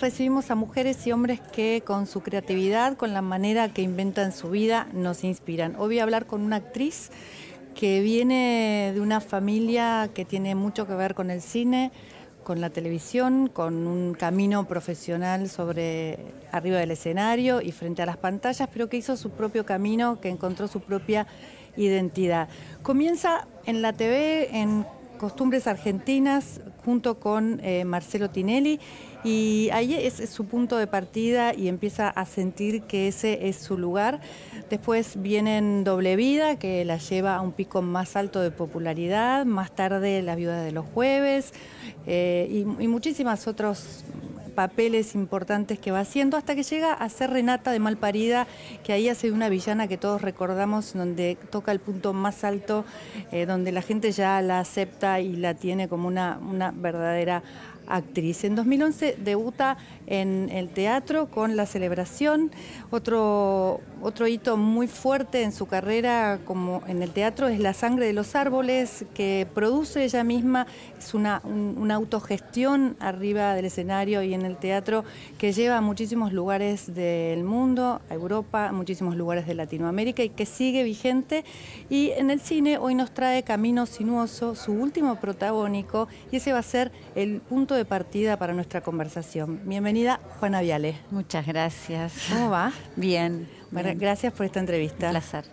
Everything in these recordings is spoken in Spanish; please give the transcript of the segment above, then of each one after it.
Recibimos a mujeres y hombres que con su creatividad, con la manera que inventan su vida, nos inspiran. Hoy voy a hablar con una actriz que viene de una familia que tiene mucho que ver con el cine, con la televisión, con un camino profesional sobre arriba del escenario y frente a las pantallas, pero que hizo su propio camino, que encontró su propia identidad. Comienza en la TV, en Costumbres Argentinas, junto con eh, Marcelo Tinelli, y ahí es, su punto de partida y empieza a sentir que ese es su lugar. Después viene Doble Vida, que la lleva a un pico más alto de popularidad, más tarde La Viuda de los Jueves, eh, y, y muchísimas otros papeles importantes que va haciendo hasta que llega a ser Renata de Malparida, que ahí hace una villana que todos recordamos, donde toca el punto más alto, eh, donde la gente ya la acepta y la tiene como una, una verdadera actriz. En 2011 debuta en el teatro con La Celebración, otro, otro hito muy fuerte en su carrera como en el teatro es La Sangre de los Árboles, que produce ella misma, es una, una autogestión arriba del escenario y en el teatro que lleva a muchísimos lugares del mundo, a Europa, a muchísimos lugares de Latinoamérica y que sigue vigente. Y en el cine hoy nos trae Camino Sinuoso, su último protagónico, y ese va a ser el punto de partida para nuestra conversación. Bienvenida, Juana Viale. Muchas gracias. ¿Cómo va? Bien. Gracias por esta entrevista. Un placer.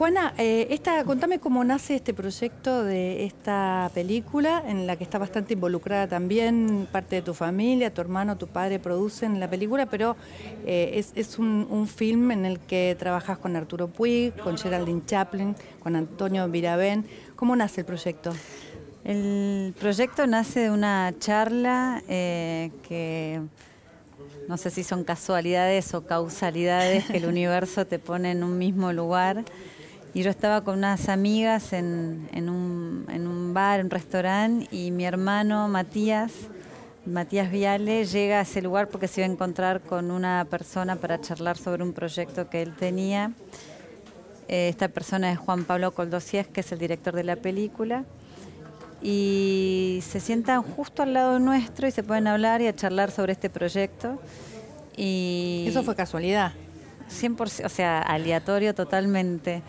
Juana, eh, esta, contame cómo nace este proyecto de esta película, en la que está bastante involucrada también parte de tu familia, tu hermano, tu padre producen la película, pero eh, es, un, un, film en el que trabajas con Arturo Puig, con Geraldine Chaplin, con Antonio Virabén. ¿Cómo nace el proyecto? El proyecto nace de una charla eh, que no sé si son casualidades o causalidades que el universo te pone en un mismo lugar. Y yo estaba con unas amigas en, un, en un bar, un restaurante, y mi hermano Matías, Matías Viale, llega a ese lugar porque se iba a encontrar con una persona para charlar sobre un proyecto que él tenía. Eh, esta persona es Juan Pablo Coldosies, que es el director de la película y se sientan justo al lado nuestro y se pueden hablar y a charlar sobre este proyecto. Y ¿Eso fue casualidad? 100%, o sea, aleatorio totalmente.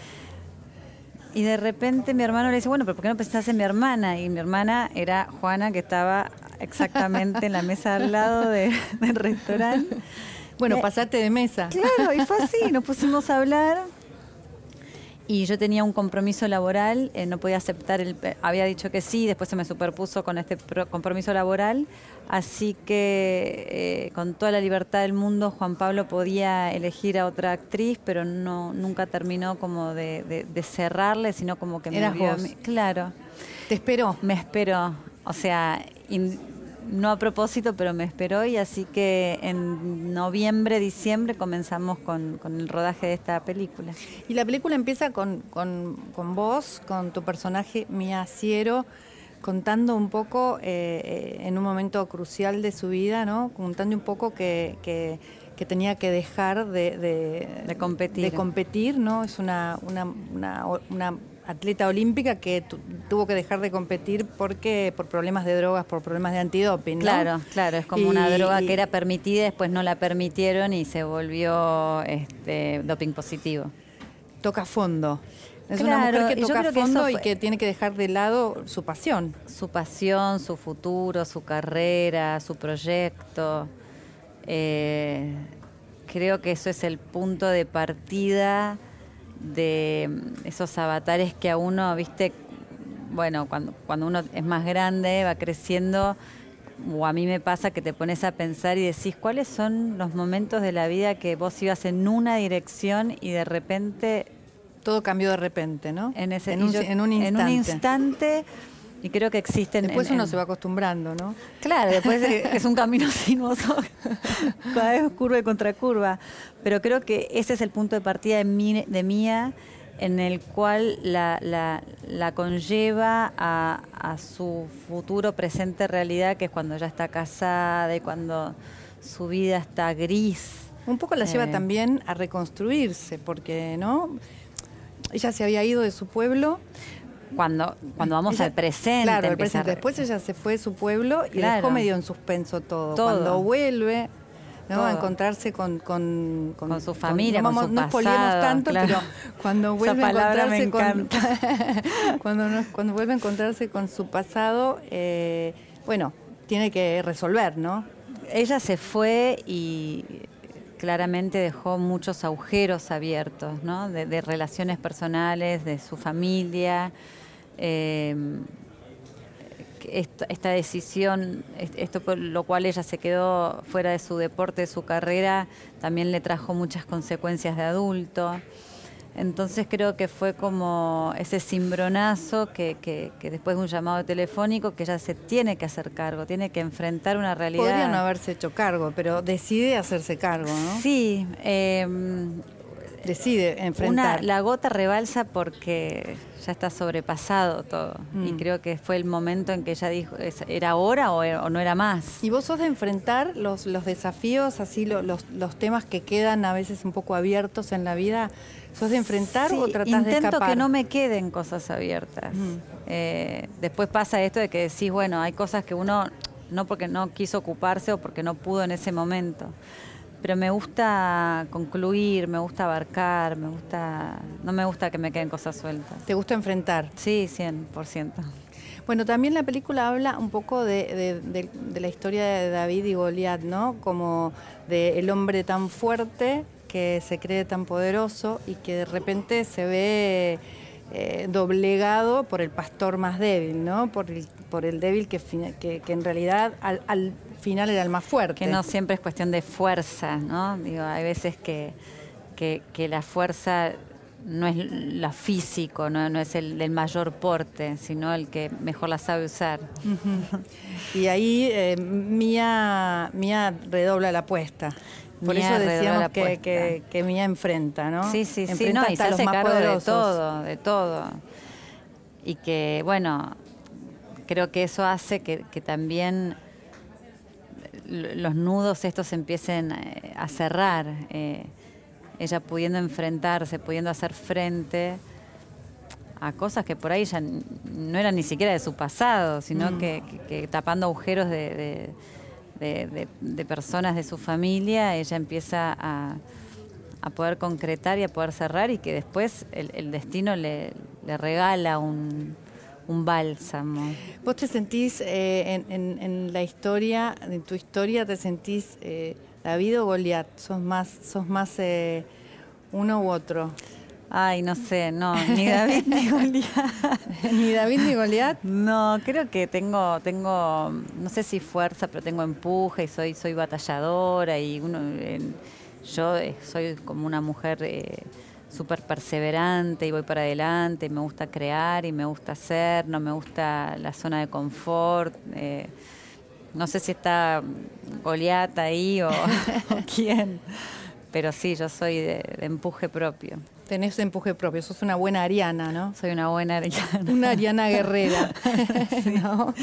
Y de repente mi hermano le dice, bueno, pero ¿por qué no pensás en mi hermana? Y mi hermana era Juana, que estaba exactamente en la mesa al lado del restaurante. Bueno, eh, pasaste de mesa. Claro, y fue así, nos pusimos a hablar y yo tenía un compromiso laboral, eh, no podía aceptar, el, había dicho que sí, después se me superpuso con este compromiso laboral, así que eh, con toda la libertad del mundo Juan Pablo podía elegir a otra actriz, pero no nunca terminó como de, cerrarle, sino como que me vio Claro. ¿Te esperó? Me esperó, o sea, no a propósito, pero me esperó y así que en noviembre, diciembre comenzamos con, el rodaje de esta película. Y la película empieza con, vos, con tu personaje Mia Ciero, contando un poco eh, en un momento crucial de su vida, ¿no? Contando un poco que, que, tenía que dejar de, de, competir. De competir, ¿no? Es una, una, una atleta olímpica que tuvo que dejar de competir porque por problemas de drogas, por problemas de antidoping. Claro, claro, es como una droga que era permitida, después no la permitieron y se volvió este, doping positivo. Toca fondo. Es una mujer que toca fondo y que tiene que dejar de lado su pasión. Su pasión, su futuro, su carrera, su proyecto. Eh, creo que eso es el punto de partida de esos avatares que a uno, viste, bueno, cuando, cuando uno es más grande, va creciendo, o a mí me pasa que te pones a pensar y decís, ¿cuáles son los momentos de la vida que vos ibas en una dirección y de repente... Todo cambió de repente, ¿no? En, ese, en, un, en un instante. En un instante y creo que existen. Después uno se va acostumbrando, ¿no? Claro, después es un camino sinuoso, cada vez curva y contracurva. Pero creo que ese es el punto de partida de, de Mía. en el cual la, la, la conlleva a, a, su futuro presente realidad, que es cuando ya está casada y cuando su vida está gris. Un poco la lleva eh. también a reconstruirse, porque no ella se había ido de su pueblo. Cuando, cuando vamos al presente. Claro, presente. Después ella se fue de su pueblo y dejó medio en suspenso todo. Cuando vuelve, ¿no? A encontrarse con, con, con, su familia, con, no, su no pasado, tanto, pero cuando vuelve a encontrarse con cuando, cuando vuelve a encontrarse con su pasado, eh, bueno, tiene que resolver, ¿no? Ella se fue y claramente dejó muchos agujeros abiertos, ¿no? de, relaciones personales, de su familia. Eh, esta, decisión, esto por lo cual ella se quedó fuera de su deporte, de su carrera, también le trajo muchas consecuencias de adulto. Entonces creo que fue como ese cimbronazo que, que, después de un llamado telefónico que ella se tiene que hacer cargo, tiene que enfrentar una realidad. Podría no haberse hecho cargo, pero decide hacerse cargo, ¿no? Sí. Eh, decide enfrentar. la gota rebalsa porque ya está sobrepasado todo. Y mm. creo que fue el momento en que ella dijo, ¿era ahora o, no era más? ¿Y vos sos de enfrentar los, los desafíos, así los, los temas que quedan a veces un poco abiertos en la vida? ¿Sos de enfrentar o tratás de escapar? Intento que no me queden cosas abiertas. Eh, después pasa esto de que decís, bueno, hay cosas que uno, no porque no quiso ocuparse o porque no pudo en ese momento, pero me gusta concluir, me gusta abarcar, me gusta, no me gusta que me queden cosas sueltas. ¿Te gusta enfrentar? Sí, 100%. Bueno, también la película habla un poco de, la historia de David y Goliat, ¿no? Como de el hombre tan fuerte que se cree tan poderoso y que de repente se ve eh, doblegado por el pastor más débil, ¿no? Por el, por el débil que, que, en realidad al, final era el más fuerte. Que no siempre es cuestión de fuerza, ¿no? Digo, hay veces que, que, la fuerza no es lo físico, no, no es el del mayor porte, sino el que mejor la sabe usar. Y ahí eh, Mía, Mía redobla la apuesta. Por eso decíamos que, que, Mía enfrenta, ¿no? Sí, sí, sí, no, y se hace cargo de todo, de todo. Y que, bueno, creo que eso hace que, también los nudos estos empiecen eh, a cerrar. Eh, ella pudiendo enfrentarse, pudiendo hacer frente a cosas que por ahí ya no eran ni siquiera de su pasado, sino mm. que, tapando agujeros de de, personas de su familia, ella empieza a, poder concretar y a poder cerrar y que después el, destino le, regala un, bálsamo. ¿Vos te sentís eh, en, la historia, en tu historia, te sentís eh, David o Goliat? ¿Sos más, sos más eh, uno u otro? Ay, no sé, no, ni David ni Goliat. ¿Ni David ni Goliat? No, creo que tengo, tengo, no sé si fuerza, pero tengo empuje y soy, soy batalladora y uno, yo eh, soy como una mujer eh, súper perseverante y voy para adelante, me gusta crear y me gusta hacer, no me gusta la zona de confort. Eh, no sé si está Goliat ahí o, quién, pero sí, yo soy de empuje propio tenés empuje propio, sos una buena ariana, ¿no? Soy una buena ariana. Una ariana guerrera.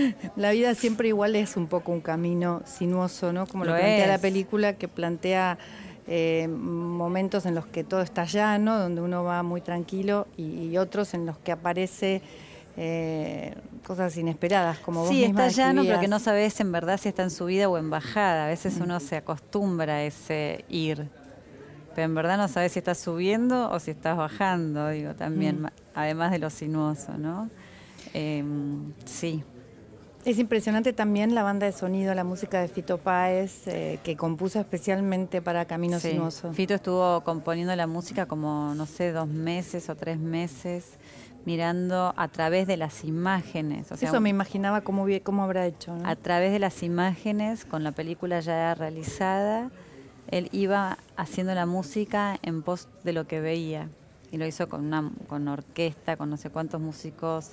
La vida siempre igual es un poco un camino sinuoso, ¿no? Como lo, plantea la película, que plantea eh, momentos en los que todo está llano, donde uno va muy tranquilo, y, otros en los que aparece eh, cosas inesperadas, como vos Sí, está llano, pero que no sabes en verdad si está en subida o en bajada. A veces uno se acostumbra a ese ir pero en verdad no sabes si estás subiendo o si estás bajando, digo, también, mm. además de lo sinuoso, ¿no? Em, sí. Es impresionante también la banda de sonido, la música de Fito Páez, eh, que compuso especialmente para Camino Sinuoso. Fito estuvo componiendo la música como, no sé, dos meses o tres meses, mirando a través de las imágenes. Eso me imaginaba cómo, cómo habrá hecho. A través de las imágenes, con la película ya realizada, él iba haciendo la música en pos de lo que veía y lo hizo con una con orquesta, con no sé cuántos músicos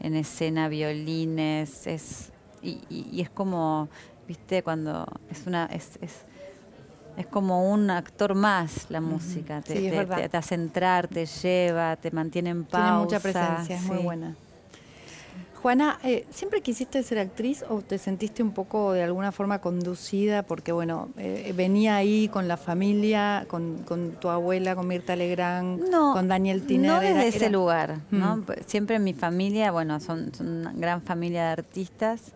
en escena, violines, es y, es como, viste, cuando es una es, es como un actor más la música. Te, es te- verdad. te- te hace entrar, te lleva, te mantiene en pausa. Tiene mucha presencia, es muy buena. Juana, eh, ¿siempre quisiste ser actriz o te sentiste un poco de alguna forma conducida? Porque, bueno, eh, venía ahí con la familia, con, con tu abuela, con Mirta Legrand, No, con Daniel Tiner. no desde era- ese lugar, ¿no? Mm. Siempre en mi familia, bueno, son, son una gran familia de artistas,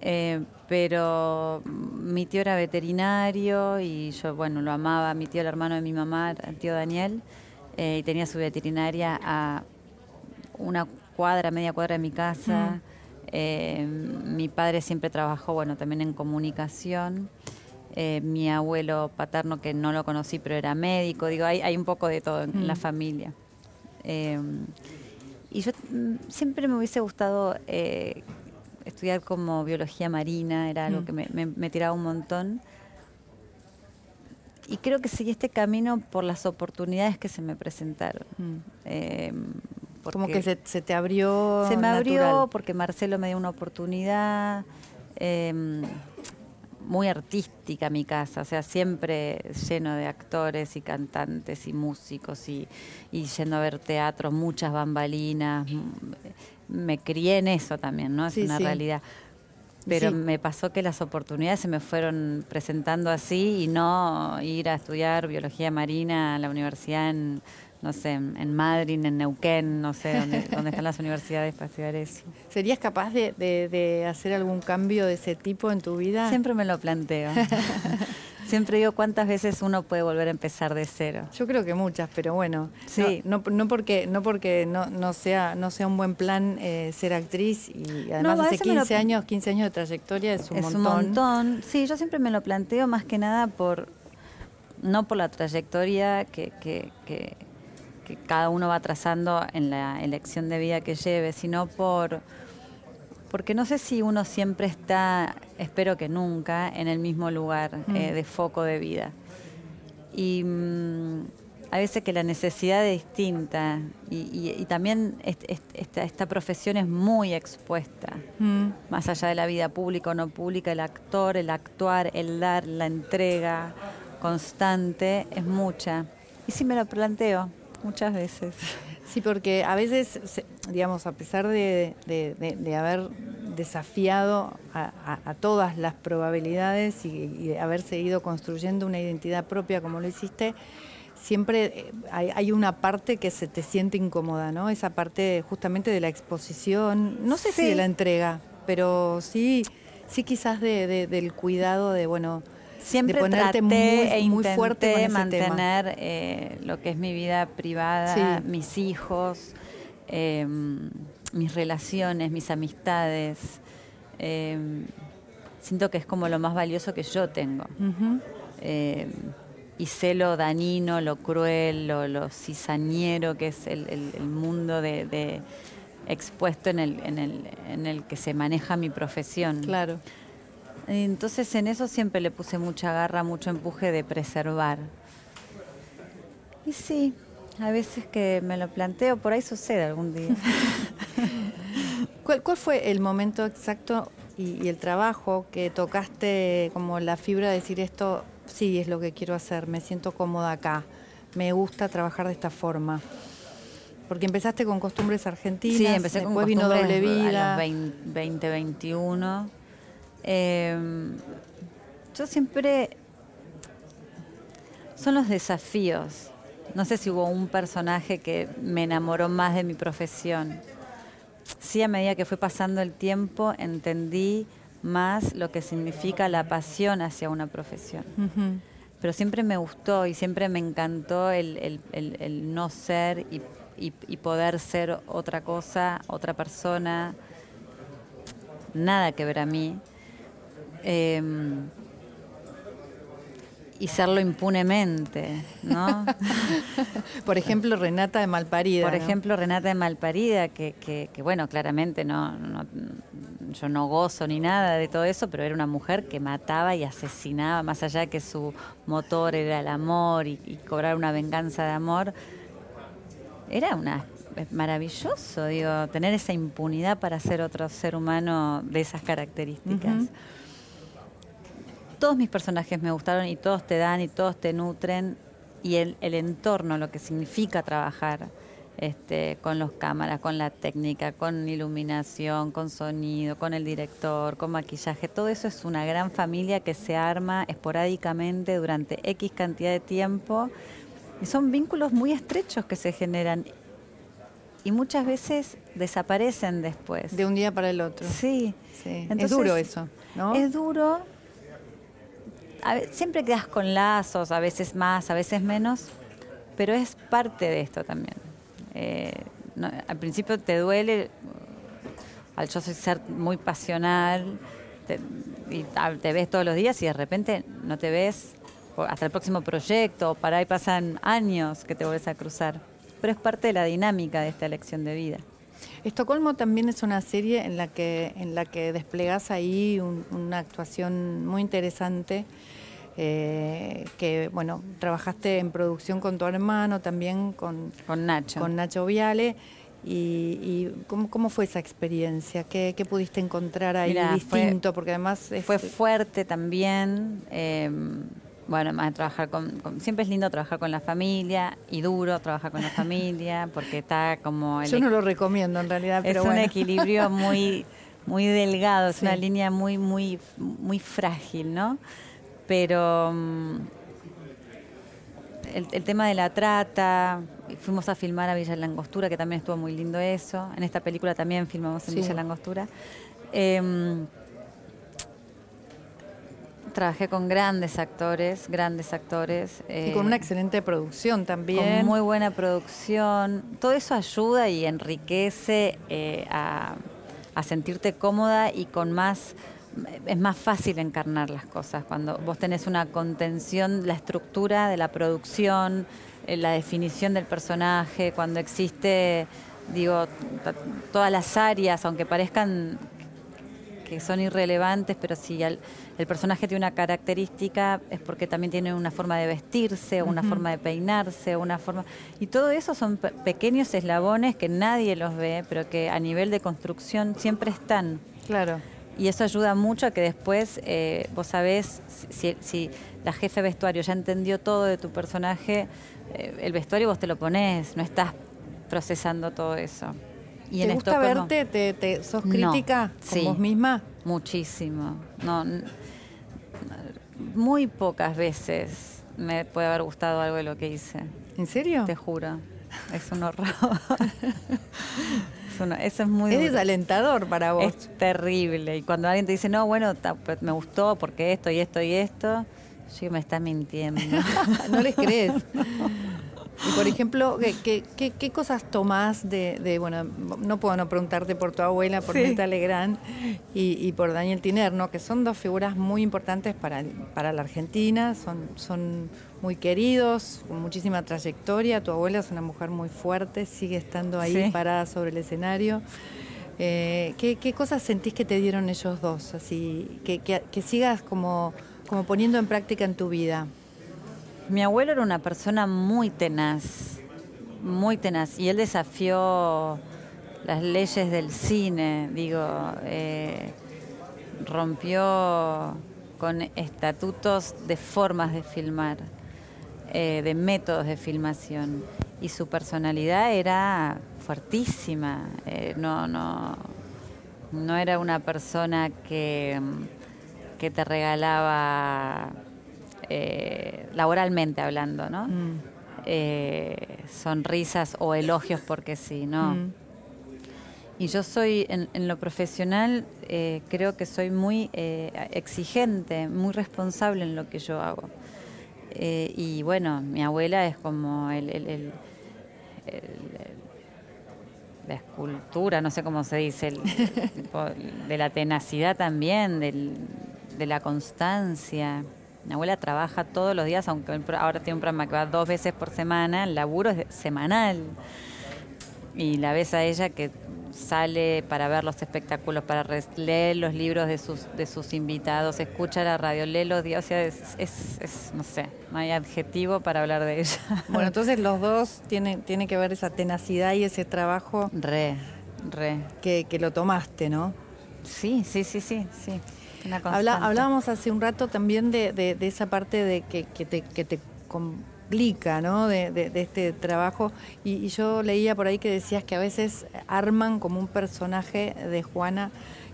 eh, pero mi tío era veterinario y yo, bueno, lo amaba. Mi tío, el hermano de mi mamá, el tío Daniel, eh, y tenía su veterinaria a una cuadra, media cuadra de mi casa. Eh, mi padre siempre trabajó, bueno, también en comunicación. Eh, mi abuelo paterno, que no lo conocí, pero era médico. Digo, hay, hay un poco de todo en, la Mm. familia. Eh, y yo mm, siempre me hubiese gustado estudiar como biología marina, era algo Mm. que me, me- me tiraba un montón. Y creo que seguí este camino por las oportunidades que se me presentaron. Mm. Eh, Como que se, se te abrió. se me abrió natural. porque Marcelo me dio una oportunidad eh, muy artística mi casa, o sea, siempre lleno de actores y cantantes y músicos y, y yendo a ver teatro, muchas bambalinas. Me crié en eso también, ¿no? Es Sí, una sí. realidad. Pero Sí. me pasó que las oportunidades se me fueron presentando así y no ir a estudiar biología marina a la universidad en, no sé, en Madrid, en Neuquén, no sé, dónde, dónde están las universidades para estudiar eso. ¿Serías capaz de, de- de hacer algún cambio de ese tipo en tu vida? Siempre me lo planteo. Siempre digo cuántas veces uno puede volver a empezar de cero. Yo creo que muchas, pero bueno, Sí. no, no, no porque no porque no, no sea no sea un buen plan eh, ser actriz y además hace veces me lo- 15 años 15 años de trayectoria es un es montón. un montón. Sí, yo siempre me lo planteo más que nada por, no por la trayectoria que, que, que- que cada uno va trazando en la elección de vida que lleve, sino por, porque no sé si uno siempre está, espero que nunca, en el mismo lugar Mm. eh, de foco de vida. Y mm, a veces que la necesidad es distinta y, y- y también est- est- esta, esta profesión es muy expuesta Mm. más allá de la vida pública o no pública, el actor, el actuar, el dar, la entrega constante es mucha. Y sí me lo planteo muchas veces. Sí, porque a veces, digamos, a pesar de, de- de- de haber desafiado a, a- a todas las probabilidades y, y haberse ido construyendo una identidad propia como lo hiciste, siempre eh, hay, hay una parte que se te siente incómoda, ¿no? Esa parte justamente de la exposición, no sé si de la entrega, pero sí, sí quizás de- de- del cuidado de, bueno, Siempre de ponerte traté muy, e muy fuerte con ese tema. mantener eh, lo que es mi vida privada, Sí. mis hijos, eh, mis relaciones, mis amistades. Eh, siento que es como lo más valioso que yo tengo. Eh, y sé lo dañino, lo cruel, lo, lo cizañero que es el, el- el mundo de, de expuesto en el, en, el, en el que se maneja mi profesión. Claro. Entonces en eso siempre le puse mucha garra, mucho empuje de preservar. Y sí, a veces que me lo planteo, por ahí sucede algún día. ¿Cuál, cuál fue el momento exacto y, y el trabajo que tocaste como la fibra de decir esto sí es lo que quiero hacer, me siento cómoda acá, me gusta trabajar de esta forma? Porque empezaste con costumbres argentinas, Sí, empecé con después vino costumbres doble vida. a los 20, 20, 21. Eh, yo siempre... Son los desafíos. No sé si hubo un personaje que me enamoró más de mi profesión. Sí, a medida que fue pasando el tiempo, entendí más lo que significa la pasión hacia una profesión. Pero siempre me gustó y siempre me encantó el, el- el- el no ser y, y- y poder ser otra cosa, otra persona, nada que ver a mí. Eh, y serlo impunemente, ¿no? Por ejemplo, Renata de Malparida. Por ¿no? ejemplo, Renata de Malparida, que, que- que, bueno, claramente no, no- yo no gozo ni nada de todo eso, pero era una mujer que mataba y asesinaba, más allá de que su motor era el amor y, y cobrar una venganza de amor. Era una maravilloso, digo, tener esa impunidad para ser otro ser humano de esas características. Todos mis personajes me gustaron y todos te dan y todos te nutren y el, el entorno, lo que significa trabajar este, con los cámaras, con la técnica, con iluminación, con sonido, con el director, con maquillaje. Todo eso es una gran familia que se arma esporádicamente durante X cantidad de tiempo y son vínculos muy estrechos que se generan y muchas veces desaparecen después. De un día para el otro. Sí. es duro eso, ¿no? Es duro. Siempre quedas con lazos, a veces más, a veces menos, pero es parte de esto también. Eh, al principio te duele, al yo ser muy pasional, y te ves todos los días y de repente no te ves hasta el próximo proyecto, para ahí pasan años que te vuelves a cruzar. Pero es parte de la dinámica de esta elección de vida. Estocolmo también es una serie en la que, en la que desplegas ahí una actuación muy interesante. Eh, que bueno, trabajaste en producción con tu hermano, también con, con Nacho. Con Nacho Viale. ¿Y, ¿cómo, fue esa experiencia? ¿Qué, pudiste encontrar ahí distinto? Porque además... Fue fuerte también. Eh, bueno, más trabajar con, Siempre es lindo trabajar con la familia y duro trabajar con la familia porque está como... Yo no lo recomiendo en realidad, pero Es un equilibrio muy, muy delgado, es una línea muy, muy, muy frágil, ¿no? Pero... Mm, el, tema de la trata, fuimos a filmar a Villa Langostura, que también estuvo muy lindo eso. En esta película también filmamos en Villa Langostura. Eh, Trabajé con grandes actores, grandes actores. y con una eh, excelente producción también. Con muy buena producción. Todo eso ayuda y enriquece eh, a, sentirte cómoda y con más es más fácil encarnar las cosas cuando vos tenés una contención, la estructura de la producción, eh, la definición del personaje, cuando existe, digo, todas las áreas, aunque parezcan que son irrelevantes, pero si el, personaje tiene una característica es porque también tiene una forma de vestirse, una forma de peinarse, una forma... Y todo eso son pequeños eslabones que nadie los ve, pero que a nivel de construcción siempre están. Claro. Y eso ayuda mucho a que después eh, vos sabés si, si, la jefe de vestuario ya entendió todo de tu personaje, eh, el vestuario vos te lo pones, no estás procesando todo eso. ¿Te gusta verte? ¿Te, sos crítica con vos misma? Muchísimo. No, muy pocas veces me puede haber gustado algo de lo que hice. ¿En serio? Te juro. Es un horror. eso es muy. Es desalentador para vos. Es terrible. Y cuando alguien te dice, no, bueno, pues me gustó porque esto y esto y esto, yo me está mintiendo. no les crees. Y por ejemplo, ¿qué, qué, cosas tomás de, bueno, no puedo no preguntarte por tu abuela, por Neta Legrand y, por Daniel Tinerno, que son dos figuras muy importantes para, para la Argentina, son, son muy queridos, con muchísima trayectoria. Tu abuela es una mujer muy fuerte, sigue estando ahí parada sobre el escenario. Eh, ¿qué, ¿qué, cosas sentís que te dieron ellos dos? Así, que, que sigas como, como poniendo en práctica en tu vida. Mi abuelo era una persona muy tenaz, muy tenaz, y él desafió las leyes del cine, digo, eh, rompió con estatutos de formas de filmar, eh, de métodos de filmación, y su personalidad era fuertísima, eh, no, no, no era una persona que, que te regalaba eh, laboralmente hablando, ¿no? Mm. Eh, sonrisas o elogios porque sí, ¿no? Mm. Y yo soy, en, lo profesional, eh, creo que soy muy exigente, muy responsable en lo que yo hago. y bueno, mi abuela es como el, la escultura, no sé cómo se dice, de la tenacidad también, de la constancia. Mi abuela trabaja todos los días, aunque ahora tiene un programa que va dos veces por semana, el laburo es semanal. Y la ves a ella que sale para ver los espectáculos, para leer los libros de sus, de sus invitados, escucha la radio, lee los días, o sea, es, no sé, no hay adjetivo para hablar de ella. Bueno, entonces los dos tienen, tiene que ver esa tenacidad y ese trabajo. Re, re. Que, que lo tomaste, ¿no? Sí, sí, sí, sí, sí. Hablábamos hace un rato también de, esa parte de que, te, que te complica, ¿no? De, este trabajo. Y, yo leía por ahí que decías que a veces arman como un personaje de Juana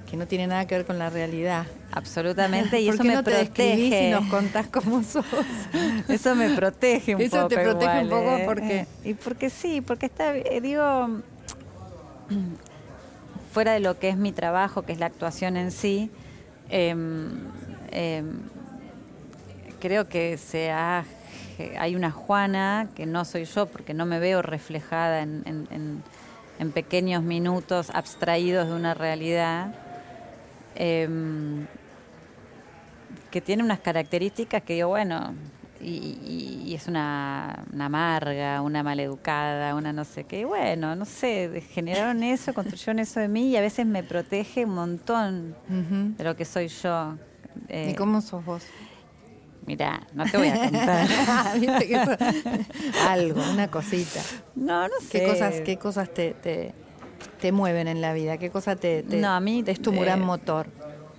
que no tiene nada que ver con la realidad. Absolutamente, y eso me protege. y nos contás cómo sos. eso me protege un poco. Eso te protege un poco ¿eh? porque. y porque sí, porque está, eh, digo, fuera de lo que es mi trabajo, que es la actuación en sí, creo que se hay una Juana que no soy yo porque no me veo reflejada en, en pequeños minutos abstraídos de una realidad Em, que tiene unas características que yo, bueno, y, es una, amarga, una maleducada, una no sé qué. Bueno, no sé, generaron eso, construyeron eso de mí y a veces me protege un montón de lo que soy yo. ¿Y eh, cómo sos vos? Mira, no te voy a contar. Algo, una cosita. No, no sé. ¿Qué cosas, qué cosas te te mueven en la vida? ¿Qué cosa te, no, a mí, es tu gran eh, motor?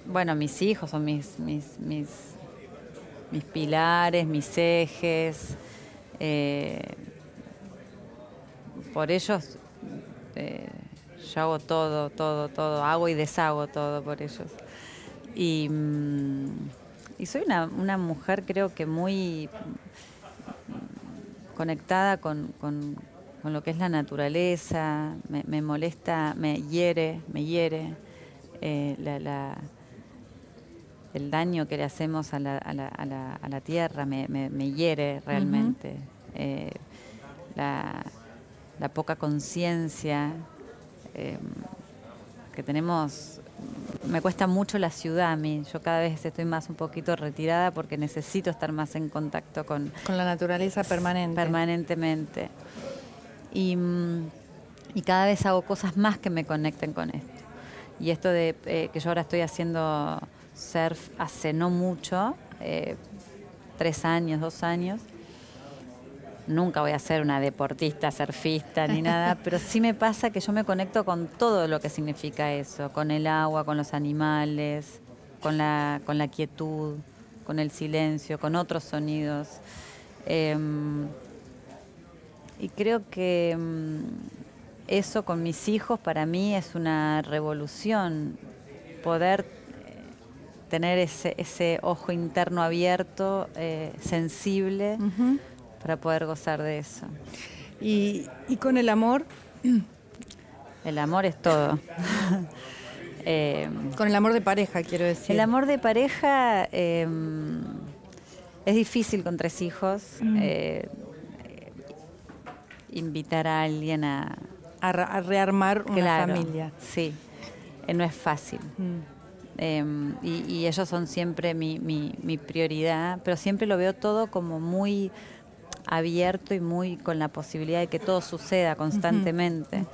Bueno, mis hijos son mis, mis, mis, mis pilares, mis ejes. Eh, por ellos eh, yo hago todo, todo, todo. Hago y deshago todo por ellos. Y, mm, soy una, mujer creo que muy conectada con, con con lo que es la naturaleza, me, molesta, me hiere, me hiere eh, el daño que le hacemos a la, a la, a la, tierra, me, me, hiere realmente. Eh, la, poca conciencia eh, que tenemos me cuesta mucho la ciudad a mí. Yo cada vez estoy más un poquito retirada porque necesito estar más en contacto con... Con la naturaleza permanente. Permanentemente. Y, cada vez hago cosas más que me conecten con esto. Y esto de eh, que yo ahora estoy haciendo surf hace no mucho, eh, tres años, dos años, nunca voy a ser una deportista, surfista ni nada, pero sí me pasa que yo me conecto con todo lo que significa eso, con el agua, con los animales, con la, con la quietud, con el silencio, con otros sonidos. Em, y creo que mm, eso con mis hijos para mí es una revolución, poder tener ese, ese ojo interno abierto, eh, sensible, para poder gozar de eso. ¿Y, con el amor? El amor es todo. Em, con el amor de pareja, quiero decir. El amor de pareja em, es difícil con tres hijos invitar a alguien a... A, rearmar una familia. Sí, eh, no es fácil. Em, y, ellos son siempre mi, mi, prioridad, pero siempre lo veo todo como muy abierto y muy con la posibilidad de que todo suceda constantemente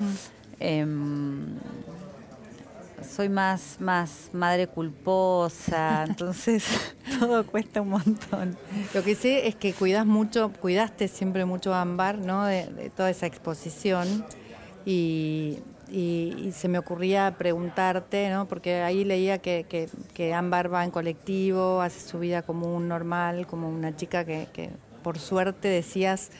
soy más, más madre culposa, entonces todo cuesta un montón. Lo que sé es que cuidas mucho, cuidaste siempre mucho a Ámbar, ¿no? De, toda esa exposición y, se me ocurría preguntarte, ¿no? Porque ahí leía que, que, que, Ámbar va en colectivo, hace su vida como un normal, como una chica que, que por suerte decías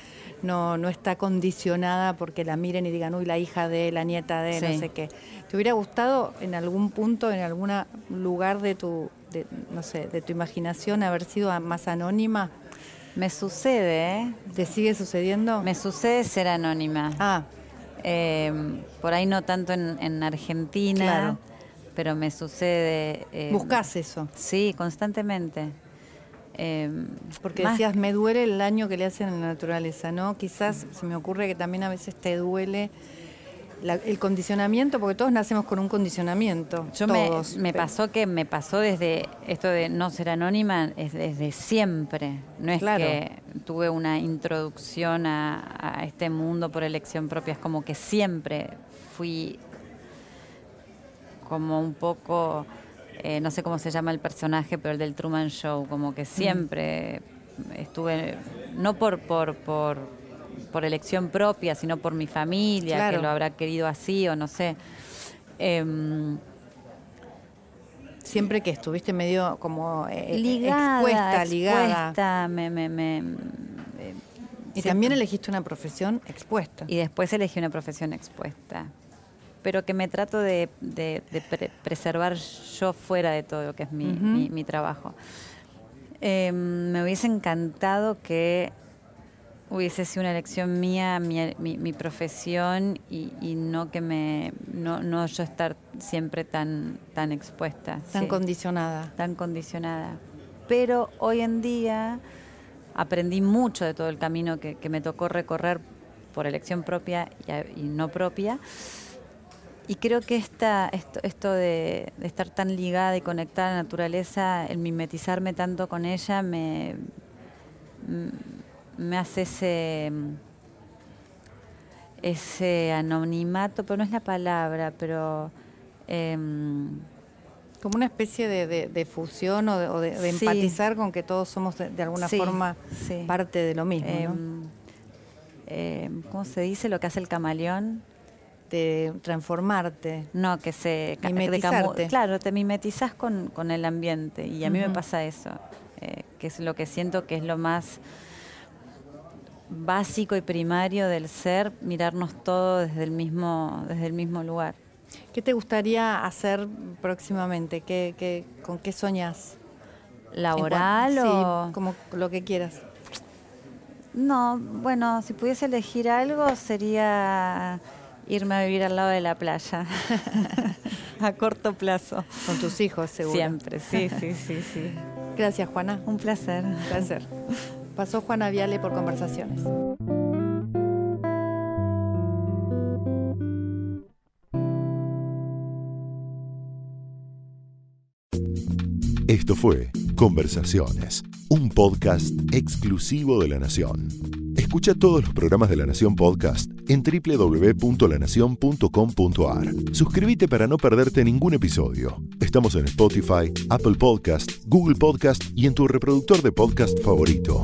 no, no está condicionada porque la miren y digan, uy, la hija de, la nieta de, no sé qué. ¿Te hubiera gustado en algún punto, en algún lugar de tu, no sé, de tu imaginación haber sido más anónima? Me sucede, ¿eh? ¿Te sigue sucediendo? Me sucede ser anónima. Ah. Em, por ahí no tanto en, Argentina, pero me sucede. Eh, ¿Buscas eso? Sí, constantemente. Em, porque decías, me duele el daño que le hacen a la naturaleza, ¿no? Quizás se me ocurre que también a veces te duele el condicionamiento, porque todos nacemos con un condicionamiento. Yo Me, pasó que me pasó desde esto de no ser anónima, es desde siempre. No es que tuve una introducción a, a este mundo por elección propia, es como que siempre fui como un poco eh, no sé cómo se llama el personaje, pero el del Truman Show, como que siempre estuve, no por, por, por, por, elección propia, sino por mi familia, que lo habrá querido así o no sé. Em, Siempre que estuviste medio como eh, ligada, expuesta, ligada. expuesta, me, me, me, eh, Y siempre- también elegiste una profesión expuesta. Y después elegí una profesión expuesta. Pero que me trato de, de- de pre- preservar yo fuera de todo lo que es mi, mi- mi trabajo. Eh, me hubiese encantado que hubiese sido una elección mía, mi, mi- mi profesión, y, y no que me. No, no yo estar siempre tan, tan expuesta. Tan sí condicionada. tan condicionada. Pero hoy en día aprendí mucho de todo el camino que, que me tocó recorrer por elección propia y, a- y no propia. Y creo que esta, esto, esto de, de estar tan ligada y conectada a la naturaleza, el mimetizarme tanto con ella, me, me hace ese, ese anonimato, pero no es la palabra, pero... em, Como una especie de, de- de fusión o de, o de- Sí. empatizar con que todos somos de, alguna Sí, forma sí. parte de lo mismo, ¿no? Em, em, ¿Cómo se dice lo que hace el camaleón? De transformarte. No, que se... Mimetizarte. claro, te mimetizas con, con el ambiente y a mí me pasa eso, eh, que es lo que siento que es lo más básico y primario del ser, mirarnos todos desde el mismo, desde el mismo lugar. ¿Qué te gustaría hacer próximamente? ¿Qué, qué, ¿Con qué soñas? ¿Laboral o...? Sí, como lo que quieras. No, bueno, si pudiese elegir algo sería irme a vivir al lado de la playa, a corto plazo. Con tus hijos, seguro. Siempre, sí, sí, sí, sí. Gracias, Juana. Un placer. Un placer. Pasó Juana Viale por Conversaciones. Esto fue Conversaciones, un podcast exclusivo de La Nación. Escucha todos los programas de La Nación Podcast en www.lanacion.com.ar. Suscríbete para no perderte ningún episodio. Estamos en Spotify, Apple Podcast, Google Podcast y en tu reproductor de podcast favorito.